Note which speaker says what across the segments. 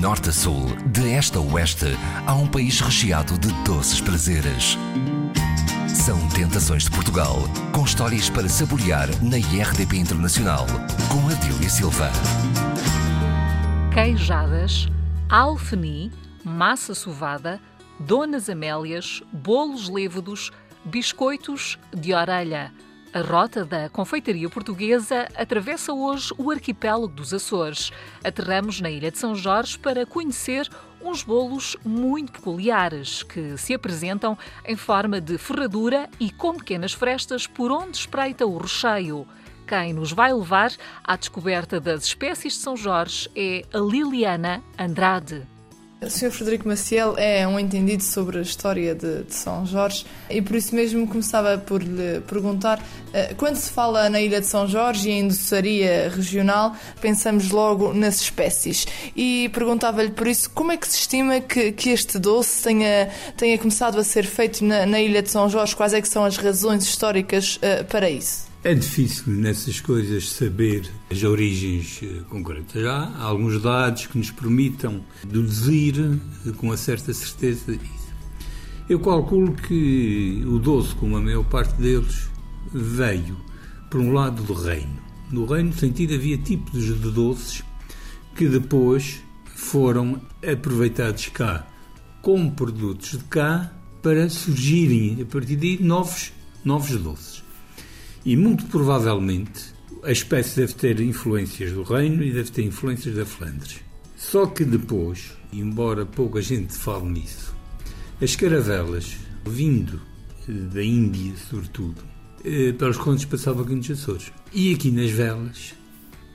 Speaker 1: norte a sul, de este a oeste, há um país recheado de doces prazeres. São Tentações de Portugal, com histórias para saborear na IRDP Internacional, com Adília Silva.
Speaker 2: Queijadas, alfeni, massa sovada, donas amélias, bolos lévodos, biscoitos de orelha. A rota da confeitaria portuguesa atravessa hoje o arquipélago dos Açores. Aterramos na Ilha de São Jorge para conhecer uns bolos muito peculiares que se apresentam em forma de ferradura e com pequenas frestas por onde espreita o recheio. Quem nos vai levar à descoberta das espécies de São Jorge é a Liliana Andrade.
Speaker 3: O Sr. Frederico Maciel é um entendido sobre a história de, de, São Jorge e por isso mesmo começava por lhe perguntar: eh, quando se fala na Ilha de São Jorge e em doçaria regional, pensamos logo nas espécies. E perguntava-lhe por isso como é que se estima que, que este doce tenha, tenha começado a ser feito na, na, Ilha de São Jorge? Quais é que são as razões históricas uh, para isso?
Speaker 4: É difícil nessas coisas saber as origens eh, concretas. Há alguns dados que nos permitam deduzir eh, com uma certa certeza isso. Eu calculo que o doce, como a maior parte deles, veio, por um lado, do reino. No reino, no sentido, havia tipos de doces que depois foram aproveitados cá como produtos de cá para surgirem, a partir daí, novos, novos doces. E muito provavelmente a espécie deve ter influências do reino e deve ter influências da Flandres. Só que depois, embora pouca gente fale nisso, as caravelas, vindo eh, da Índia, sobretudo, eh, pelos contos passavam aqui nos Açores. E aqui nas velas,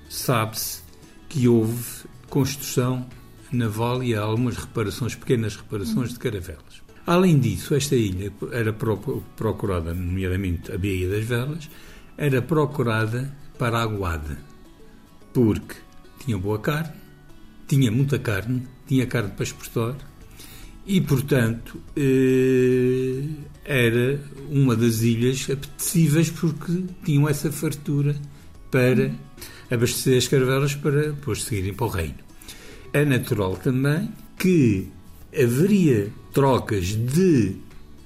Speaker 4: sabe-se que houve construção naval e há algumas reparações, pequenas reparações de caravelas. Além disso, esta ilha era procurada, nomeadamente a Baía das Velas, era procurada para a aguada, porque tinha boa carne, tinha muita carne, tinha carne para exportar e, portanto, eh, era uma das ilhas apetecíveis porque tinham essa fartura para abastecer as caravelas para depois seguirem para o reino. É natural também que haveria trocas de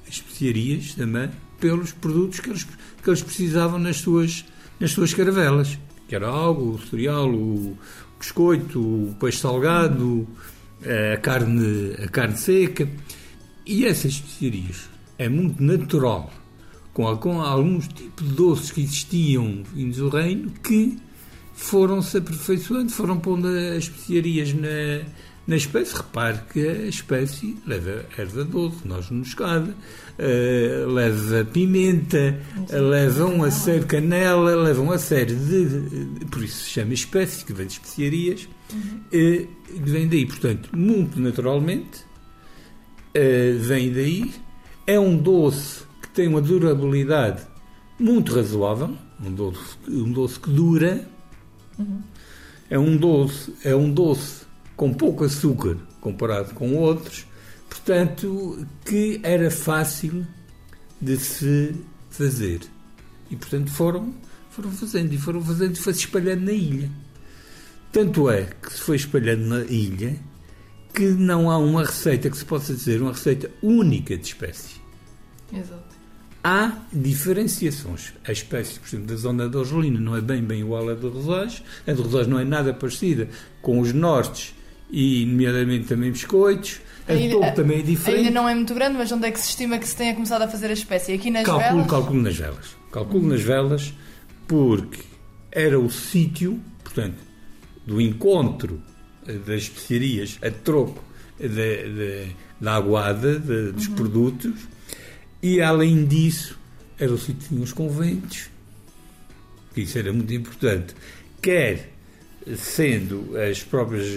Speaker 4: especiarias também pelos produtos que eles, que eles precisavam nas suas, nas suas caravelas, que era algo, o cereal, o biscoito, o peixe salgado, a carne, a carne seca. E essas especiarias é muito natural, com, com alguns tipos de doces que existiam vindos do reino, que foram-se aperfeiçoando, foram pondo as especiarias na, na espécie, repare que a espécie leva erva doce, noz moscada, uh, leva pimenta, uh, leva uma série de canela, leva uma série de, Por isso se chama espécie, que vem de especiarias, uhum. uh, vem daí. Portanto, muito naturalmente, vem daí. É um doce que tem uma durabilidade muito razoável, um doce, um doce que dura. Uhum. É um doce, é um doce com pouco açúcar comparado com outros, portanto, que era fácil de se fazer. E, portanto, foram, foram fazendo, e foram fazendo, e foi-se espalhando na ilha. Tanto é que se foi espalhando na ilha que não há uma receita que se possa dizer uma receita única de espécie.
Speaker 3: Exato.
Speaker 4: Há diferenciações. A espécie, por exemplo, da zona da Argelina não é bem bem igual à do Rosage. A do Rosage não é nada parecida com os nortes e, nomeadamente, também biscoitos. A ainda, topo também é diferente.
Speaker 3: Ainda não é muito grande, mas onde é que se estima que se tenha começado a fazer a espécie? Aqui nas
Speaker 4: calculo,
Speaker 3: velas?
Speaker 4: Calculo nas velas. Calculo nas velas porque era o sítio, portanto, do encontro das especiarias a troco da aguada, de, dos uhum. produtos, e além disso, era o sítio que tinha os conventos, que isso era muito importante, quer sendo as próprias,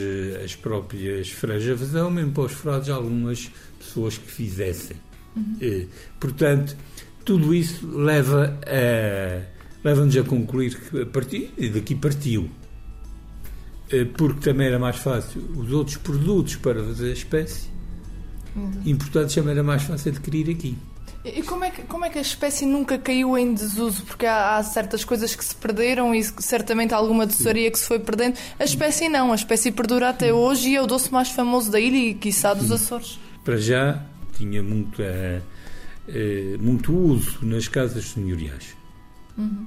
Speaker 4: as próprias freiras a mesmo para os frades, algumas pessoas que fizessem. Uhum. E, portanto, tudo isso leva a, leva-nos a concluir que e daqui partiu. Porque também era mais fácil os outros produtos para fazer a espécie, uhum. importantes também era mais fácil adquirir aqui.
Speaker 3: E como é, que, como é que a espécie nunca caiu em desuso? Porque há, há certas coisas que se perderam e certamente há alguma doçaria que se foi perdendo. A espécie não, a espécie perdura até hoje e é o doce mais famoso da ilha e, quiçá, dos Açores.
Speaker 4: Para já, tinha muito, uh, uh, muito uso nas casas senhoriais. Uhum.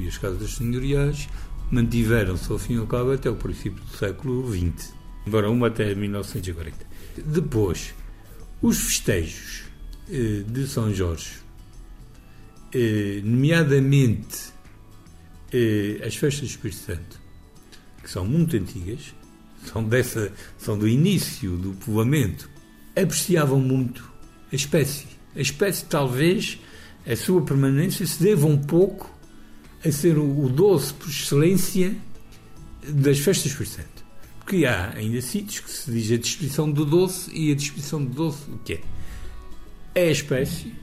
Speaker 4: E as casas senhoriais mantiveram-se ao fim e ao cabo até o princípio do século XX, embora uma até 1940. Depois, os festejos eh, de São Jorge, eh, nomeadamente eh, as festas do Espírito Santo, que são muito antigas, são, dessa, são do início do povoamento, apreciavam muito a espécie. A espécie, talvez, a sua permanência se deva um pouco a ser o, o doce por excelência das festas do Espírito Santo. Porque há ainda sítios que se diz a descrição do doce e a descrição do doce, o que é? É a espécie,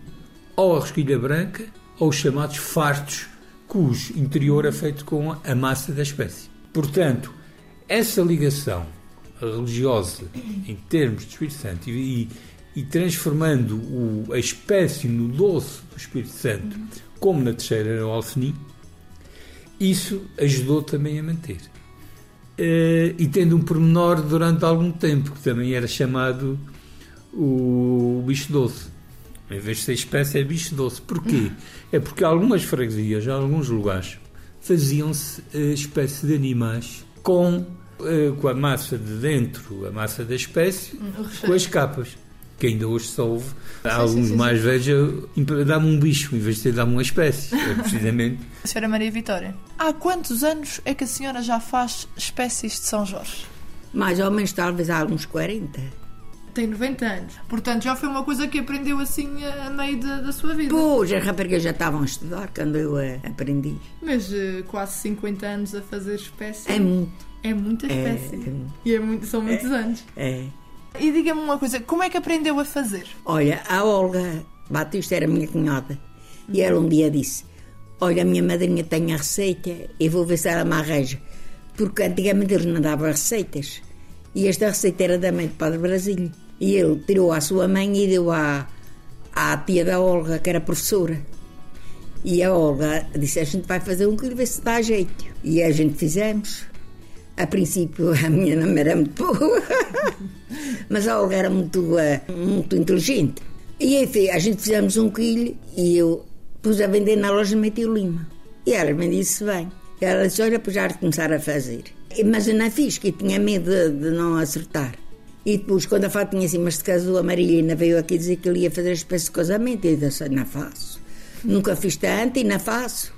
Speaker 4: ou a rosquilha branca, ou os chamados fartos, cujo interior é feito com a massa da espécie. Portanto, essa ligação religiosa em termos de Espírito Santo e, e transformando o, a espécie no doce do Espírito Santo, como na terceira era o alfenim, isso ajudou também a manter. Uh, e tendo um pormenor durante algum tempo, que também era chamado o bicho doce. Em vez de ser espécie, é bicho doce. Porquê? É porque algumas freguesias, em alguns lugares, faziam-se uh, espécie de animais com, uh, com a massa de dentro, a massa da espécie, hum, com as capas. Que ainda hoje se ouve. Sim, alguns sim, sim, mais velhos dá-me um bicho, em vez de dar-me uma espécie. É precisamente.
Speaker 3: senhora Maria Vitória, há quantos anos é que a senhora já faz espécies de São Jorge?
Speaker 5: Mais ou menos, talvez há uns 40.
Speaker 3: Tem 90 anos. Portanto, já foi uma coisa que aprendeu assim a meio da, da sua vida.
Speaker 5: Pois, as raparigas já estavam a estudar quando eu uh, aprendi.
Speaker 3: Mas uh, quase 50 anos a fazer espécie.
Speaker 5: É muito.
Speaker 3: É muita é, espécie. É, é, e é muito, são muitos
Speaker 5: é,
Speaker 3: anos.
Speaker 5: É.
Speaker 3: E diga-me uma coisa, como é que aprendeu a fazer?
Speaker 5: Olha, a Olga Batista era minha cunhada. E ela um dia disse: Olha, a minha madrinha tem a receita e vou ver se ela me arranja. Porque antigamente eles não davam receitas. E esta receita era da mãe do Padre Brasil. E ele tirou a sua mãe e deu à, à tia da Olga, que era professora. E a Olga disse: A gente vai fazer um quilo, ver se dá jeito. E a gente fizemos. A princípio, a minha não era muito boa, mas a Olga era muito, eh, muito inteligente. E enfim, a gente fizemos um quilo e eu pus a vender na loja de Meteu Lima. E ela me disse bem. Ela disse: Olha, para já começar a fazer. Mas eu não fiz, que tinha medo de, de não acertar. E depois, quando a assim, mas se casou, a Marilina veio aqui dizer que ele ia fazer espécie de casamento. E eu disse, não faço. Nunca fiz tanto e não faço.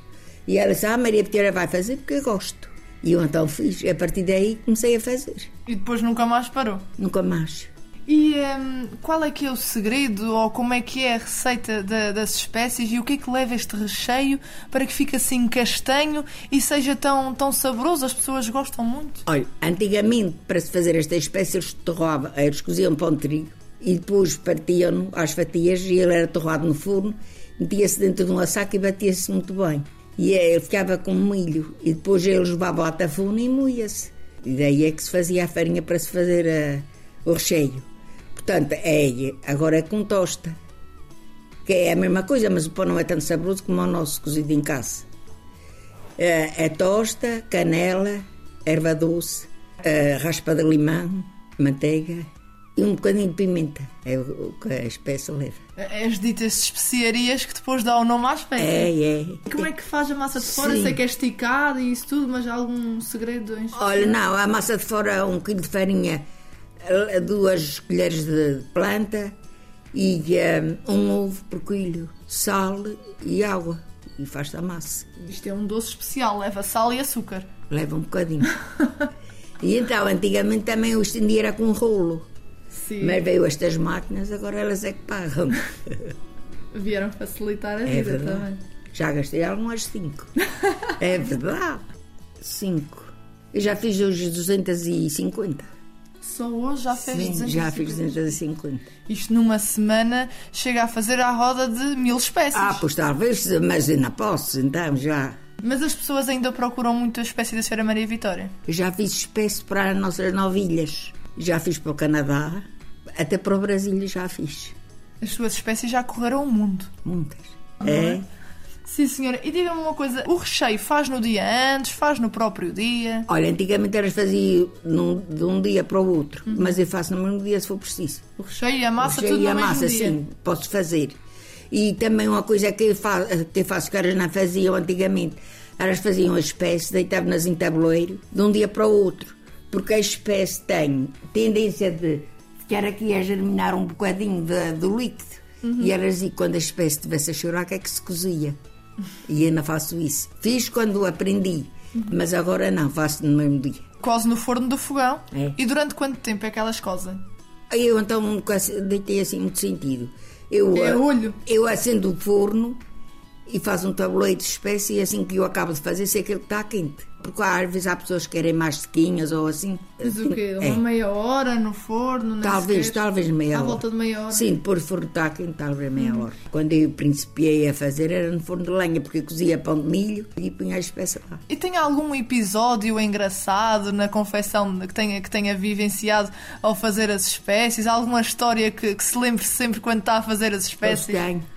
Speaker 5: E ela disse, ah, Maria Peteira vai fazer porque eu gosto. E eu então fiz. E a partir daí comecei a fazer.
Speaker 3: E depois nunca mais parou?
Speaker 5: Nunca mais.
Speaker 3: E um, qual é que é o segredo ou como é que é a receita das espécies e o que é que leva este recheio para que fique assim castanho e seja tão, tão saboroso? As pessoas gostam muito.
Speaker 5: Olha, antigamente para se fazer esta espécie eles torravam, eles coziam pão de trigo e depois partiam-no às fatias e ele era torrado no forno, metia-se dentro de um saco e batia-se muito bem. E ele ficava com milho e depois eles levavam à tafuna e moía-se. E daí é que se fazia a farinha para se fazer a, o recheio. Portanto, é agora é com tosta. Que é a mesma coisa, mas o pão não é tão saboroso como o nosso cozido em casa. É, é tosta, canela, erva doce, é, raspa de limão, manteiga e um bocadinho de pimenta. É o que a espécie leva.
Speaker 3: É as ditas especiarias que depois dão o nome à espécie.
Speaker 5: É, é.
Speaker 3: Como é que faz a massa de fora? Sim. Sei que é esticada e isso tudo, mas há algum segredo
Speaker 5: Olha, não, a massa de fora, um quilo de farinha duas colheres de planta e um, um ovo por quilo, sal e água. E faz a massa.
Speaker 3: Isto é um doce especial, leva sal e açúcar.
Speaker 5: Leva um bocadinho. e então, antigamente também o estendia era com rolo. Sim. Mas veio estas máquinas, agora elas é que pagam.
Speaker 3: Vieram facilitar a é vida verdade. também.
Speaker 5: Já gastei algumas cinco. é verdade. Cinco. Eu já fiz hoje 250.
Speaker 3: Só hoje já fez Sim, 250.
Speaker 5: já fiz 250.
Speaker 3: Isto numa semana chega a fazer a roda de mil espécies.
Speaker 5: Ah, pois talvez, mas ainda posso, então já.
Speaker 3: Mas as pessoas ainda procuram muito a espécie da Senhora Maria Vitória?
Speaker 5: Eu já fiz espécie para as nossas novilhas. Já fiz para o Canadá, até para o Brasil já fiz.
Speaker 3: As suas espécies já correram o mundo.
Speaker 5: Muitas. É?
Speaker 3: Sim, senhora. E diga-me uma coisa: o recheio faz no dia antes, faz no próprio dia?
Speaker 5: Olha, antigamente elas faziam num- de um dia para o outro, mas eu faço no mesmo dia se for preciso.
Speaker 3: O recheio e a massa, tudo
Speaker 5: e
Speaker 3: no
Speaker 5: a
Speaker 3: mesmo
Speaker 5: massa,
Speaker 3: dia.
Speaker 5: sim, posso fazer. E também uma coisa que eu faço, que eu faço que elas não faziam antigamente, elas faziam a espécie, deitavam-nas em tabuleiro, de um dia para o outro, porque a espécie tem tendência de ficar aqui a germinar um bocadinho do líquido. E elas que quando a espécie estivesse a chorar, que é que se cozia. E não faço isso. Fiz quando aprendi, mas agora não, faço no mesmo dia.
Speaker 3: Cose no forno do fogão.
Speaker 5: É.
Speaker 3: E durante quanto tempo é que elas cozem?
Speaker 5: Eu então nunca deitei assim muito sentido. Eu,
Speaker 3: É
Speaker 5: eh,
Speaker 3: olho.
Speaker 5: Eu acendo o forno e faço um tabuleiro de espécie e assim que eu acabo de fazer, sei que ele está quente. Porque às vezes há pessoas que querem mais sequinhas ou assim.
Speaker 3: Mas o quê?
Speaker 5: É.
Speaker 3: Uma meia hora no forno?
Speaker 5: Talvez,
Speaker 3: sequer?
Speaker 5: talvez meia
Speaker 3: À
Speaker 5: hora.
Speaker 3: volta de meia hora. Uhum.
Speaker 5: Sim, depois o forno está quente, talvez meia hora. Quando eu principiei a fazer era no forno de lenha, porque eu cozia pão de milho e punha a espécie lá.
Speaker 3: E tem algum episódio engraçado na confecção que tenha, que tenha vivenciado ao fazer as espécies? Alguma história que, que se lembre sempre quando está a fazer as espécies?
Speaker 5: Pois tenho.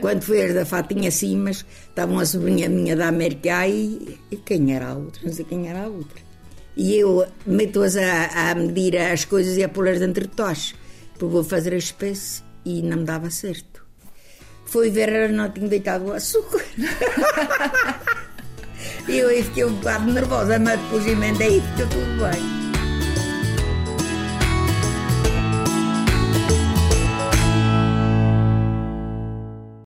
Speaker 5: Quando foi da Fatinha Simas, estava uma sobrinha minha da América aí, e quem era a outra? Não sei quem era a outra. E eu meto-as a, a medir as coisas e a pô-las dentro de toches, porque vou fazer a espécie e não me dava certo. Foi ver, não tinham deitado o açúcar. e eu aí fiquei um bocado nervosa, mas depois emendei e ficou tudo bem.